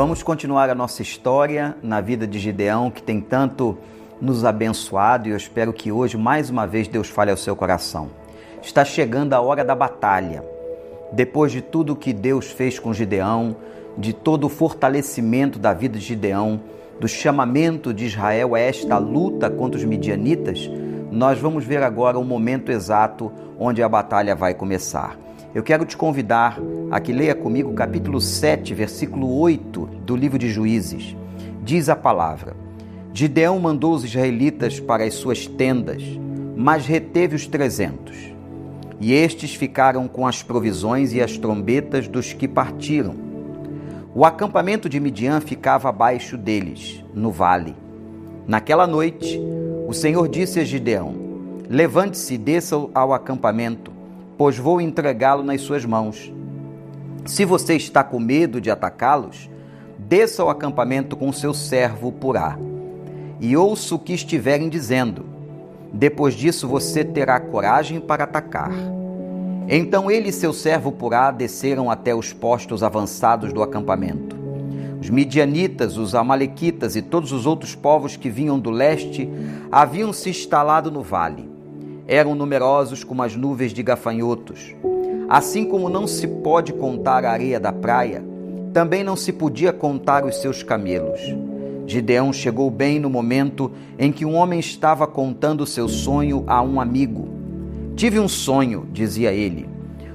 Vamos continuar a nossa história na vida de Gideão, que tem tanto nos abençoado e eu espero que hoje, mais uma vez, Deus fale ao seu coração. Está chegando a hora da batalha. Depois de tudo que Deus fez com Gideão, de todo o fortalecimento da vida de Gideão, do chamamento de Israel a esta luta contra os midianitas, nós vamos ver agora o momento exato onde a batalha vai começar. Eu quero te convidar a que leia comigo o capítulo 7, versículo 8 do livro de Juízes. Diz a palavra: Gideão mandou os israelitas para as suas tendas, mas reteve os trezentos. E estes ficaram com as provisões e as trombetas dos que partiram. O acampamento de Midian ficava abaixo deles, no vale. Naquela noite, o Senhor disse a Gideão: Levante-se e desça ao acampamento pois vou entregá-lo nas suas mãos. Se você está com medo de atacá-los, desça ao acampamento com seu servo Purá, e ouça o que estiverem dizendo. Depois disso você terá coragem para atacar. Então ele e seu servo Purá desceram até os postos avançados do acampamento. Os midianitas, os amalequitas e todos os outros povos que vinham do leste haviam se instalado no vale eram numerosos como as nuvens de gafanhotos. Assim como não se pode contar a areia da praia, também não se podia contar os seus camelos. Gideão chegou bem no momento em que um homem estava contando seu sonho a um amigo. Tive um sonho, dizia ele.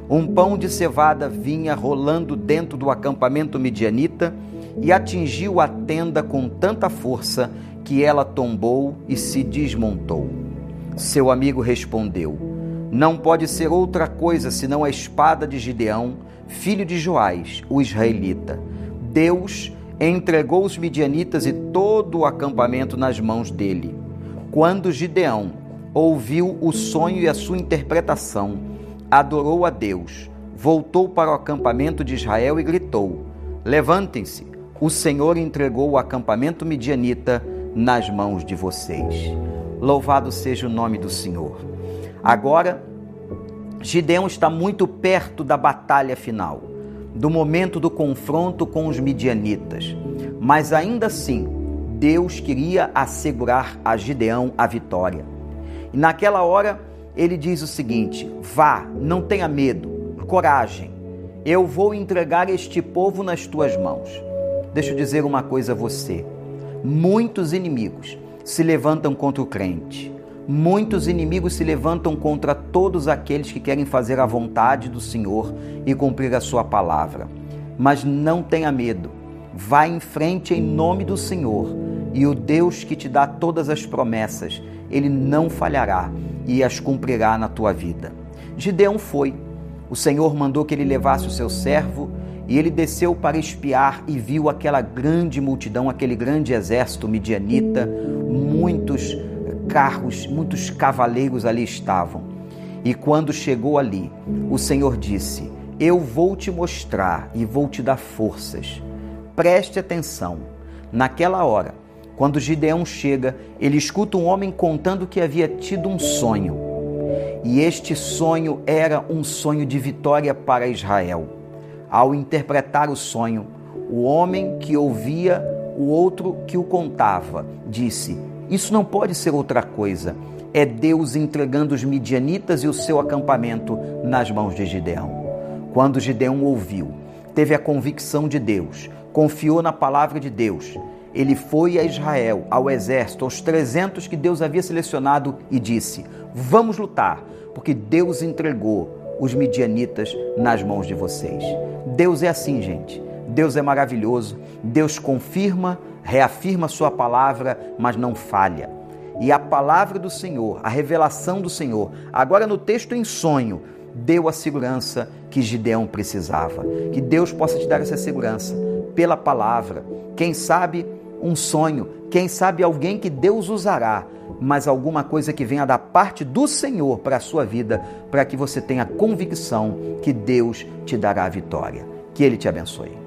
Um pão de cevada vinha rolando dentro do acampamento midianita e atingiu a tenda com tanta força que ela tombou e se desmontou. Seu amigo respondeu: Não pode ser outra coisa senão a espada de Gideão, filho de Joás, o israelita. Deus entregou os midianitas e todo o acampamento nas mãos dele. Quando Gideão ouviu o sonho e a sua interpretação, adorou a Deus, voltou para o acampamento de Israel e gritou: Levantem-se, o Senhor entregou o acampamento midianita nas mãos de vocês. Louvado seja o nome do Senhor. Agora, Gideão está muito perto da batalha final, do momento do confronto com os midianitas. Mas ainda assim, Deus queria assegurar a Gideão a vitória. E naquela hora, ele diz o seguinte: Vá, não tenha medo, coragem. Eu vou entregar este povo nas tuas mãos. Deixa eu dizer uma coisa a você. Muitos inimigos se levantam contra o crente. Muitos inimigos se levantam contra todos aqueles que querem fazer a vontade do Senhor e cumprir a sua palavra. Mas não tenha medo. Vá em frente em nome do Senhor e o Deus que te dá todas as promessas, ele não falhará e as cumprirá na tua vida. Gideão foi. O Senhor mandou que ele levasse o seu servo e ele desceu para espiar e viu aquela grande multidão, aquele grande exército midianita, muitos carros, muitos cavaleiros ali estavam. E quando chegou ali, o Senhor disse: Eu vou te mostrar e vou te dar forças. Preste atenção. Naquela hora, quando Gideão chega, ele escuta um homem contando que havia tido um sonho. E este sonho era um sonho de vitória para Israel. Ao interpretar o sonho, o homem que ouvia o outro que o contava disse: Isso não pode ser outra coisa. É Deus entregando os midianitas e o seu acampamento nas mãos de Gideão. Quando Gideão ouviu, teve a convicção de Deus, confiou na palavra de Deus. Ele foi a Israel, ao exército, aos 300 que Deus havia selecionado e disse: Vamos lutar, porque Deus entregou os midianitas nas mãos de vocês. Deus é assim, gente. Deus é maravilhoso. Deus confirma, reafirma sua palavra, mas não falha. E a palavra do Senhor, a revelação do Senhor, agora no texto em sonho, deu a segurança que Gideão precisava. Que Deus possa te dar essa segurança pela palavra. Quem sabe um sonho, quem sabe alguém que Deus usará mas alguma coisa que venha da parte do Senhor para a sua vida, para que você tenha convicção que Deus te dará a vitória. Que Ele te abençoe.